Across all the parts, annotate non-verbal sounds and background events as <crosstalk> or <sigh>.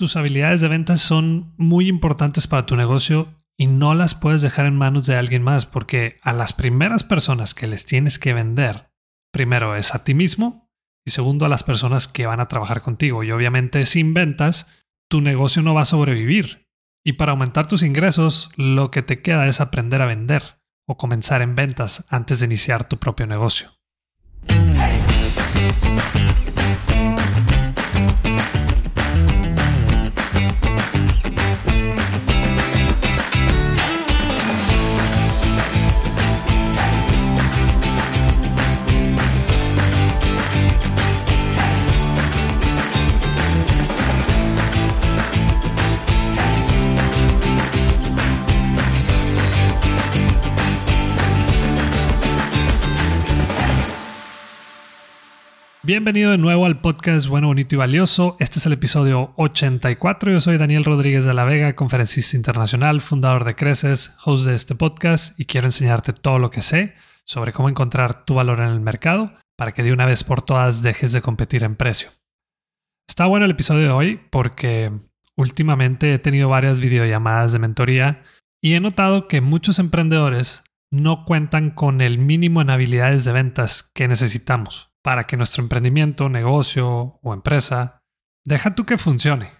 Tus habilidades de ventas son muy importantes para tu negocio y no las puedes dejar en manos de alguien más porque a las primeras personas que les tienes que vender, primero es a ti mismo y segundo a las personas que van a trabajar contigo. Y obviamente sin ventas, tu negocio no va a sobrevivir. Y para aumentar tus ingresos, lo que te queda es aprender a vender o comenzar en ventas antes de iniciar tu propio negocio. Bienvenido de nuevo al podcast Bueno, Bonito y Valioso. Este es el episodio 84. Yo soy Daniel Rodríguez de la Vega, conferencista internacional, fundador de Creces, host de este podcast y quiero enseñarte todo lo que sé sobre cómo encontrar tu valor en el mercado para que de una vez por todas dejes de competir en precio. Está bueno el episodio de hoy porque últimamente he tenido varias videollamadas de mentoría y he notado que muchos emprendedores no cuentan con el mínimo en habilidades de ventas que necesitamos para que nuestro emprendimiento, negocio o empresa, deja tú que funcione,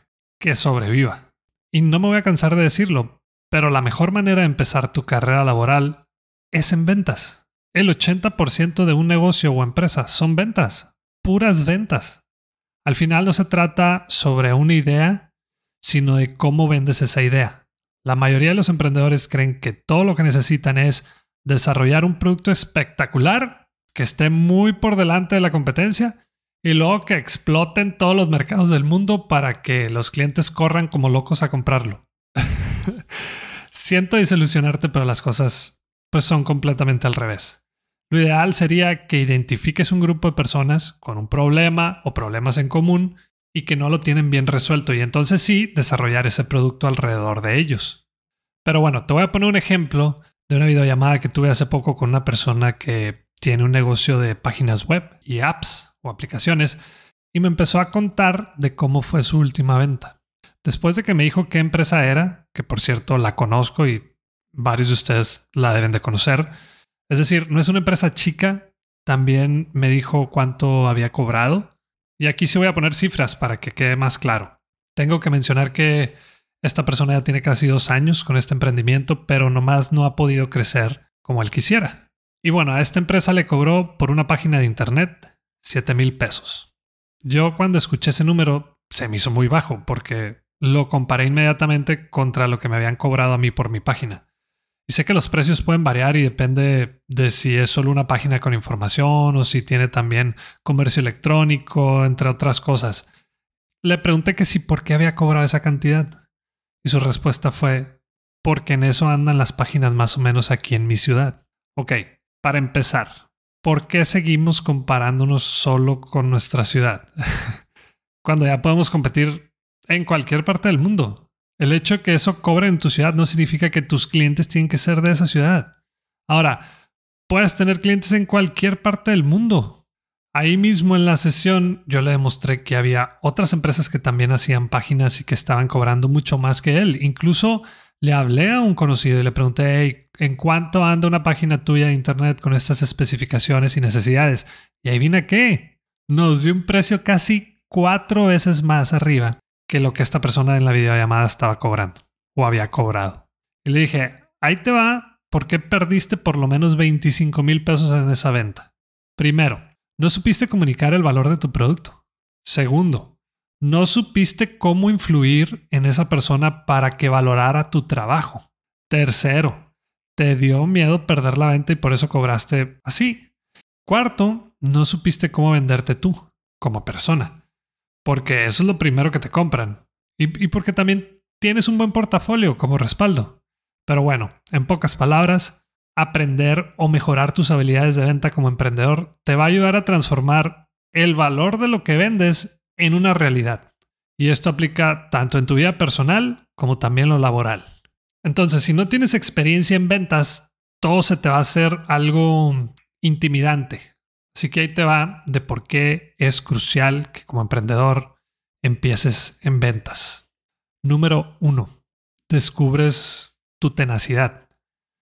que sobreviva. Y no me voy a cansar de decirlo, pero la mejor manera de empezar tu carrera laboral es en ventas. El 80% de un negocio o empresa son ventas, puras ventas. Al final no se trata sobre una idea, sino de cómo vendes esa idea. La mayoría de los emprendedores creen que todo lo que necesitan es desarrollar un producto espectacular que esté muy por delante de la competencia y luego que exploten todos los mercados del mundo para que los clientes corran como locos a comprarlo. <laughs> Siento desilusionarte, pero las cosas pues son completamente al revés. Lo ideal sería que identifiques un grupo de personas con un problema o problemas en común y que no lo tienen bien resuelto y entonces sí desarrollar ese producto alrededor de ellos. Pero bueno, te voy a poner un ejemplo de una videollamada que tuve hace poco con una persona que tiene un negocio de páginas web y apps o aplicaciones y me empezó a contar de cómo fue su última venta. Después de que me dijo qué empresa era, que por cierto la conozco y varios de ustedes la deben de conocer, es decir, no es una empresa chica, también me dijo cuánto había cobrado y aquí sí voy a poner cifras para que quede más claro. Tengo que mencionar que esta persona ya tiene casi dos años con este emprendimiento, pero nomás no ha podido crecer como él quisiera. Y bueno, a esta empresa le cobró por una página de internet 7 mil pesos. Yo cuando escuché ese número se me hizo muy bajo porque lo comparé inmediatamente contra lo que me habían cobrado a mí por mi página. Y sé que los precios pueden variar y depende de si es solo una página con información o si tiene también comercio electrónico, entre otras cosas. Le pregunté que si por qué había cobrado esa cantidad. Y su respuesta fue, porque en eso andan las páginas más o menos aquí en mi ciudad. Ok, para empezar, ¿por qué seguimos comparándonos solo con nuestra ciudad? <laughs> Cuando ya podemos competir en cualquier parte del mundo. El hecho de que eso cobre en tu ciudad no significa que tus clientes tienen que ser de esa ciudad. Ahora, puedes tener clientes en cualquier parte del mundo. Ahí mismo en la sesión yo le demostré que había otras empresas que también hacían páginas y que estaban cobrando mucho más que él. Incluso le hablé a un conocido y le pregunté, ¿en cuánto anda una página tuya de internet con estas especificaciones y necesidades? Y ahí vine qué. Nos dio un precio casi cuatro veces más arriba que lo que esta persona en la videollamada estaba cobrando o había cobrado. Y le dije, ahí te va, ¿por qué perdiste por lo menos 25 mil pesos en esa venta? Primero, no supiste comunicar el valor de tu producto. Segundo, no supiste cómo influir en esa persona para que valorara tu trabajo. Tercero, te dio miedo perder la venta y por eso cobraste así. Cuarto, no supiste cómo venderte tú como persona, porque eso es lo primero que te compran y, porque también tienes un buen portafolio como respaldo. Pero bueno, en pocas palabras, aprender o mejorar tus habilidades de venta como emprendedor te va a ayudar a transformar el valor de lo que vendes en una realidad. Y esto aplica tanto en tu vida personal como también lo laboral. Entonces, si no tienes experiencia en ventas, todo se te va a hacer algo intimidante. Así que ahí te va de por qué es crucial que como emprendedor empieces en ventas. Número uno, descubres tu tenacidad.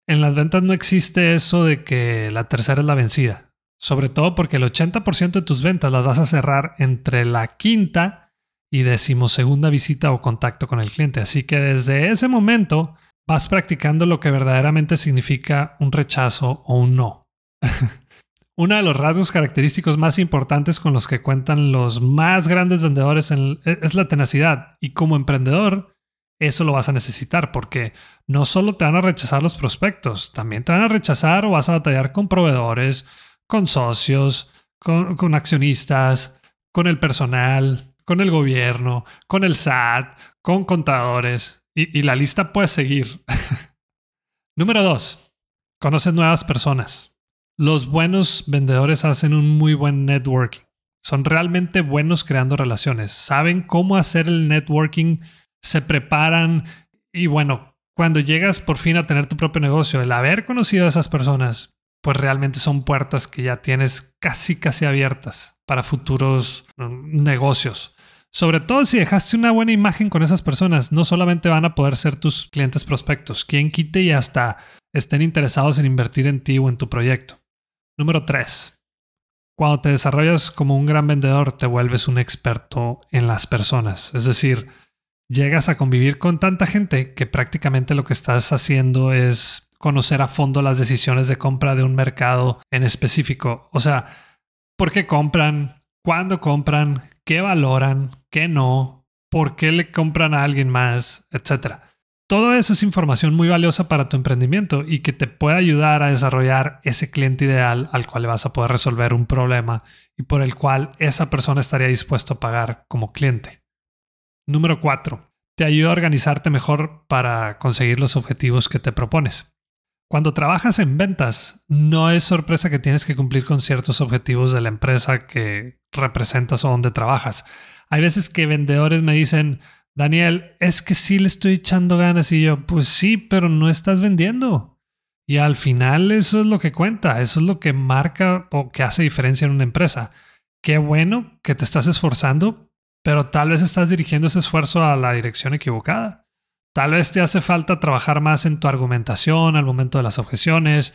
En las ventas no existe eso de que la tercera es la vencida, sobre todo porque el 80% de tus ventas las vas a cerrar entre la quinta y decimosegunda visita o contacto con el cliente. Así que desde ese momento vas practicando lo que verdaderamente significa un rechazo o un no. <laughs> Uno de los rasgos característicos más importantes con los que cuentan los más grandes vendedores e, es la tenacidad. Y como emprendedor, eso lo vas a necesitar porque no solo te van a rechazar los prospectos, también te van a rechazar o vas a batallar con proveedores, con socios, con, accionistas, con el personal, con el gobierno, con el SAT, con contadores. Y, la lista puede seguir. <laughs> Número dos, conoces nuevas personas. Los buenos vendedores hacen un muy buen networking. Son realmente buenos creando relaciones. Saben cómo hacer el networking, se preparan y bueno, cuando llegas por fin a tener tu propio negocio, el haber conocido a esas personas, pues realmente son puertas que ya tienes casi casi abiertas para futuros mm, negocios. Sobre todo si dejaste una buena imagen con esas personas, no solamente van a poder ser tus clientes prospectos, quien quite y hasta estén interesados en invertir en ti o en tu proyecto. Número 3. Cuando te desarrollas como un gran vendedor, te vuelves un experto en las personas. Es decir, llegas a convivir con tanta gente que prácticamente lo que estás haciendo es conocer a fondo las decisiones de compra de un mercado en específico. O sea, por qué compran, cuándo compran, qué valoran, qué no, por qué le compran a alguien más, etcétera. Todo eso es información muy valiosa para tu emprendimiento y que te puede ayudar a desarrollar ese cliente ideal al cual vas a poder resolver un problema y por el cual esa persona estaría dispuesto a pagar como cliente. Número 4. Te ayuda a organizarte mejor para conseguir los objetivos que te propones. Cuando trabajas en ventas, no es sorpresa que tienes que cumplir con ciertos objetivos de la empresa que representas o donde trabajas. Hay veces que vendedores me dicen, Daniel, es que sí le estoy echando ganas y yo, pues sí, pero no estás vendiendo. Y al final eso es lo que cuenta, eso es lo que marca o que hace diferencia en una empresa. Qué bueno que te estás esforzando, pero tal vez estás dirigiendo ese esfuerzo a la dirección equivocada. Tal vez te hace falta trabajar más en tu argumentación al momento de las objeciones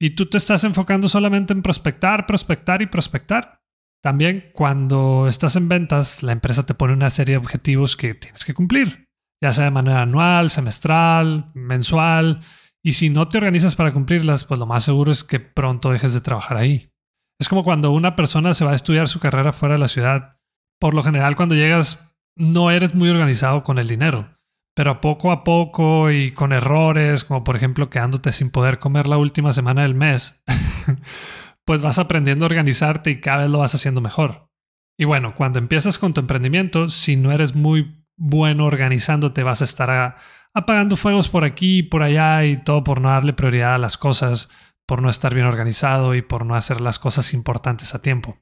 y tú te estás enfocando solamente en prospectar, prospectar y prospectar. También cuando estás en ventas, la empresa te pone una serie de objetivos que tienes que cumplir, ya sea de manera anual, semestral, mensual, y si no te organizas para cumplirlas, pues lo más seguro es que pronto dejes de trabajar ahí. Es como cuando una persona se va a estudiar su carrera fuera de la ciudad. Por lo general, cuando llegas, no eres muy organizado con el dinero, pero poco a poco y con errores, como por ejemplo quedándote sin poder comer la última semana del mes. <laughs> pues vas aprendiendo a organizarte y cada vez lo vas haciendo mejor. Y bueno, cuando empiezas con tu emprendimiento, si no eres muy bueno organizándote, vas a estar apagando fuegos por aquí y por allá y todo por no darle prioridad a las cosas, por no estar bien organizado y por no hacer las cosas importantes a tiempo.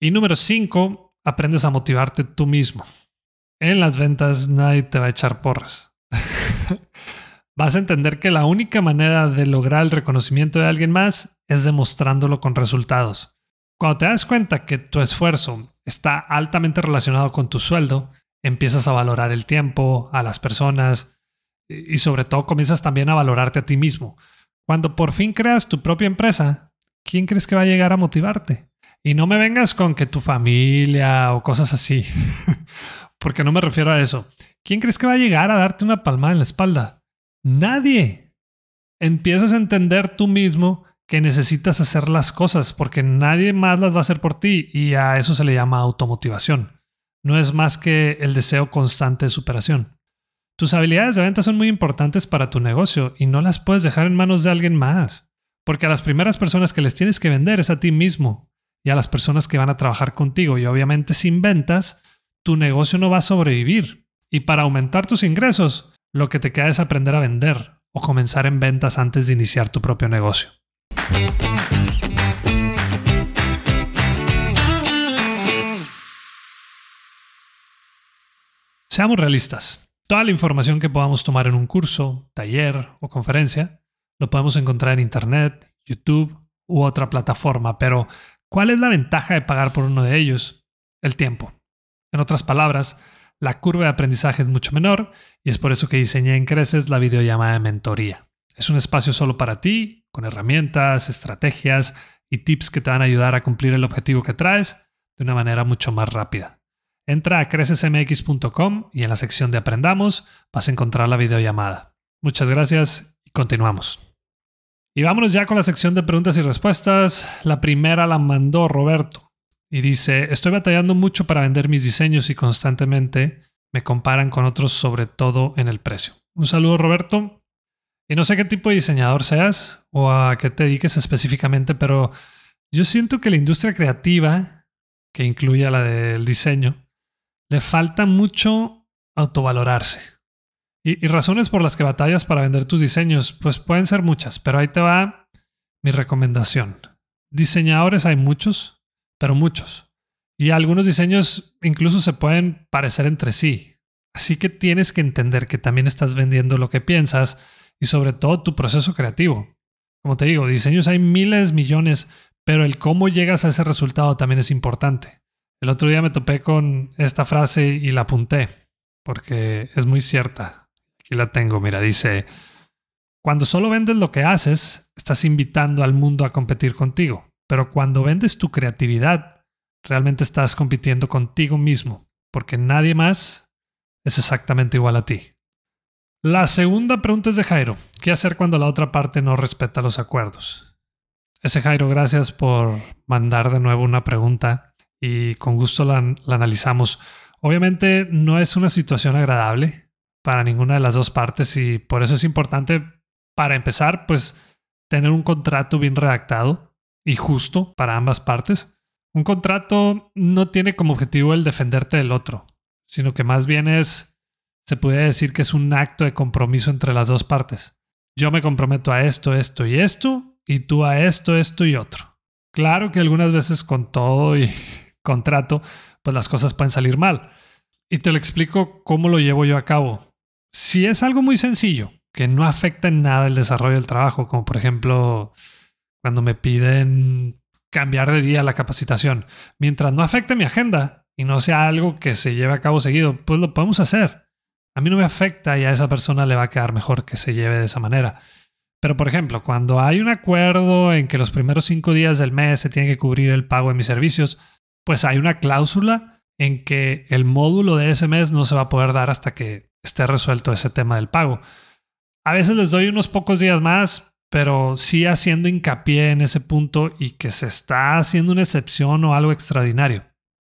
Y número 5, aprendes a motivarte tú mismo. En las ventas nadie te va a echar porras. <laughs> vas a entender que la única manera de lograr el reconocimiento de alguien más es demostrándolo con resultados. Cuando te das cuenta que tu esfuerzo está altamente relacionado con tu sueldo, empiezas a valorar el tiempo, a las personas y sobre todo comienzas también a valorarte a ti mismo. Cuando por fin creas tu propia empresa, ¿quién crees que va a llegar a motivarte? Y no me vengas con que tu familia o cosas así, <laughs> porque no me refiero a eso. ¿Quién crees que va a llegar a darte una palmada en la espalda? Nadie. Empiezas a entender tú mismo que necesitas hacer las cosas porque nadie más las va a hacer por ti y a eso se le llama automotivación. No es más que el deseo constante de superación. Tus habilidades de venta son muy importantes para tu negocio y no las puedes dejar en manos de alguien más, porque a las primeras personas que les tienes que vender es a ti mismo y a las personas que van a trabajar contigo y obviamente sin ventas, tu negocio no va a sobrevivir. Y para aumentar tus ingresos, lo que te queda es aprender a vender o comenzar en ventas antes de iniciar tu propio negocio. Seamos realistas. Toda la información que podamos tomar en un curso, taller o conferencia lo podemos encontrar en Internet, YouTube u otra plataforma, pero ¿cuál es la ventaja de pagar por uno de ellos? El tiempo. En otras palabras, la curva de aprendizaje es mucho menor y es por eso que diseñé en Creces la videollamada de mentoría. Es un espacio solo para ti, con herramientas, estrategias y tips que te van a ayudar a cumplir el objetivo que traes de una manera mucho más rápida. Entra a crecesmx.com y en la sección de Aprendamos vas a encontrar la videollamada. Muchas gracias y continuamos. Y vámonos ya con la sección de preguntas y respuestas. La primera la mandó Roberto y dice, estoy batallando mucho para vender mis diseños y constantemente me comparan con otros, sobre todo en el precio. Un saludo Roberto. Y no sé qué tipo de diseñador seas o a qué te dediques específicamente, pero yo siento que la industria creativa, que incluye a la del diseño, le falta mucho autovalorarse. Y, y, razones por las que batallas para vender tus diseños, pues pueden ser muchas, pero ahí te va mi recomendación. Diseñadores hay muchos, pero muchos. Y algunos diseños incluso se pueden parecer entre sí. Así que tienes que entender que también estás vendiendo lo que piensas y sobre todo tu proceso creativo. Como te digo, diseños hay miles, millones, pero el cómo llegas a ese resultado también es importante. El otro día me topé con esta frase y la apunté, porque es muy cierta. Aquí la tengo, mira, dice, cuando solo vendes lo que haces, estás invitando al mundo a competir contigo, pero cuando vendes tu creatividad, realmente estás compitiendo contigo mismo, porque nadie más es exactamente igual a ti. La segunda pregunta es de Jairo. ¿Qué hacer cuando la otra parte no respeta los acuerdos? Ese Jairo, gracias por mandar de nuevo una pregunta y con gusto la, analizamos. Obviamente no es una situación agradable para ninguna de las dos partes y por eso es importante, para empezar, pues tener un contrato bien redactado y justo para ambas partes. Un contrato no tiene como objetivo el defenderte del otro, sino que más bien es se puede decir que es un acto de compromiso entre las dos partes. Yo me comprometo a esto, esto y esto, y tú a esto, esto y otro. Claro que algunas veces con todo y <laughs> contrato, pues las cosas pueden salir mal. Y te lo explico cómo lo llevo yo a cabo. Si es algo muy sencillo, que no afecta en nada el desarrollo del trabajo, como por ejemplo cuando me piden cambiar de día la capacitación, mientras no afecte mi agenda y no sea algo que se lleve a cabo seguido, pues lo podemos hacer a mí no me afecta y a esa persona le va a quedar mejor que se lleve de esa manera. Pero, por ejemplo, cuando hay un acuerdo en que los primeros cinco días del mes se tiene que cubrir el pago de mis servicios, pues hay una cláusula en que el módulo de ese mes no se va a poder dar hasta que esté resuelto ese tema del pago. A veces les doy unos pocos días más, pero sí haciendo hincapié en ese punto y que se está haciendo una excepción o algo extraordinario.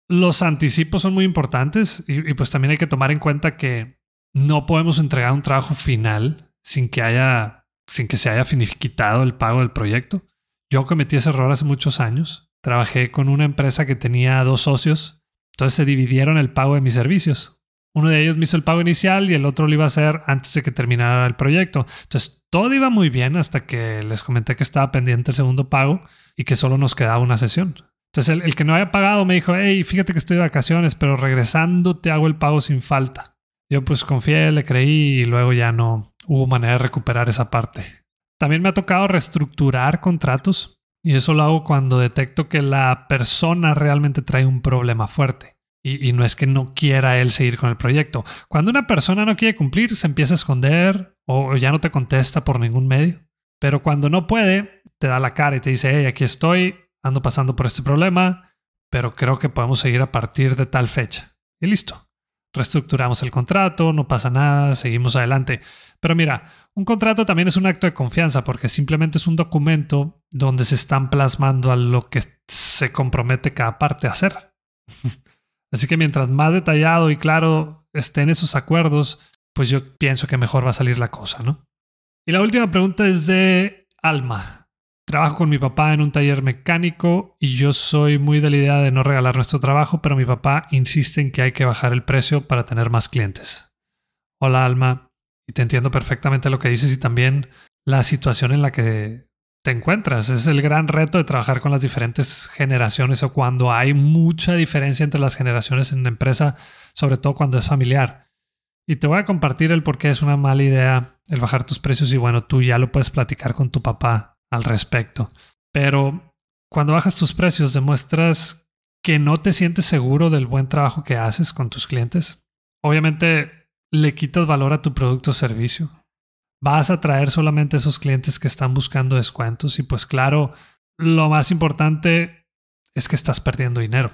Los anticipos son muy importantes y, pues también hay que tomar en cuenta que no podemos entregar un trabajo final sin que haya, sin que se haya finiquitado el pago del proyecto. Yo cometí ese error hace muchos años. Trabajé con una empresa que tenía dos socios, entonces se dividieron el pago de mis servicios. Uno de ellos me hizo el pago inicial y el otro lo iba a hacer antes de que terminara el proyecto. Entonces todo iba muy bien hasta que les comenté que estaba pendiente el segundo pago y que solo nos quedaba una sesión. Entonces el, el que no había pagado me dijo, hey, fíjate que estoy de vacaciones, pero regresando te hago el pago sin falta. Yo pues confié, le creí y luego ya no hubo manera de recuperar esa parte. También me ha tocado reestructurar contratos y eso lo hago cuando detecto que la persona realmente trae un problema fuerte. Y, no es que no quiera él seguir con el proyecto. Cuando una persona no quiere cumplir, se empieza a esconder o ya no te contesta por ningún medio. Pero cuando no puede, te da la cara y te dice, hey, aquí estoy, ando pasando por este problema, pero creo que podemos seguir a partir de tal fecha. Y listo reestructuramos el contrato, no pasa nada, seguimos adelante. Pero mira, un contrato también es un acto de confianza porque simplemente es un documento donde se están plasmando a lo que se compromete cada parte a hacer. <laughs> Así que mientras más detallado y claro estén esos acuerdos, pues yo pienso que mejor va a salir la cosa, ¿no? Y la última pregunta es de Alma. Trabajo con mi papá en un taller mecánico y yo soy muy de la idea de no regalar nuestro trabajo, pero mi papá insiste en que hay que bajar el precio para tener más clientes. Hola Alma, y te entiendo perfectamente lo que dices y también la situación en la que te encuentras. Es el gran reto de trabajar con las diferentes generaciones o cuando hay mucha diferencia entre las generaciones en una empresa, sobre todo cuando es familiar. Y te voy a compartir el por qué es una mala idea el bajar tus precios y bueno, tú ya lo puedes platicar con tu papá al respecto. Pero cuando bajas tus precios, demuestras que no te sientes seguro del buen trabajo que haces con tus clientes. obviamente le quitas valor a tu producto o servicio. Vas a traer solamente esos clientes que están buscando descuentos y pues claro, lo más importante es que estás perdiendo dinero.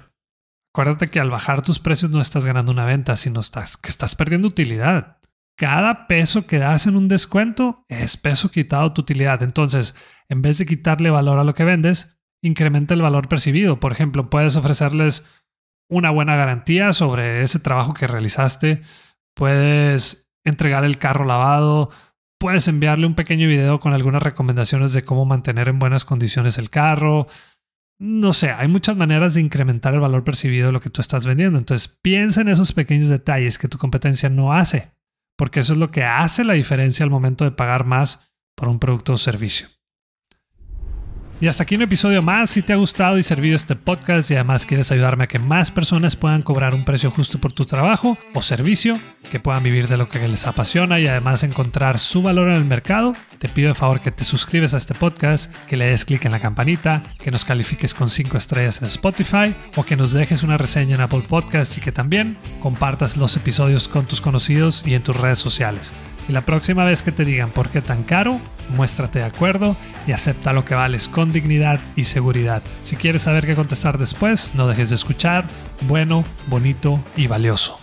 Acuérdate que al bajar tus precios no estás ganando una venta, sino estás, que estás perdiendo utilidad. Cada peso que das en un descuento es peso quitado tu utilidad. Entonces, en vez de quitarle valor a lo que vendes, incrementa el valor percibido. Por ejemplo, puedes ofrecerles una buena garantía sobre ese trabajo que realizaste. Puedes entregar el carro lavado. Puedes enviarle un pequeño video con algunas recomendaciones de cómo mantener en buenas condiciones el carro. No sé, hay muchas maneras de incrementar el valor percibido de lo que tú estás vendiendo. Entonces, piensa en esos pequeños detalles que tu competencia no hace, porque eso es lo que hace la diferencia al momento de pagar más por un producto o servicio. Y hasta aquí un episodio más. Si te ha gustado y servido este podcast y además quieres ayudarme a que más personas puedan cobrar un precio justo por tu trabajo o servicio, que puedan vivir de lo que les apasiona y además encontrar su valor en el mercado, te pido de favor que te suscribes a este podcast, que le des clic en la campanita, que nos califiques con 5 estrellas en Spotify o que nos dejes una reseña en Apple Podcasts y que también compartas los episodios con tus conocidos y en tus redes sociales. Y la próxima vez que te digan por qué tan caro, muéstrate de acuerdo y acepta lo que vales con dignidad y seguridad. Si quieres saber qué contestar después, no dejes de escuchar. Bueno, bonito y valioso.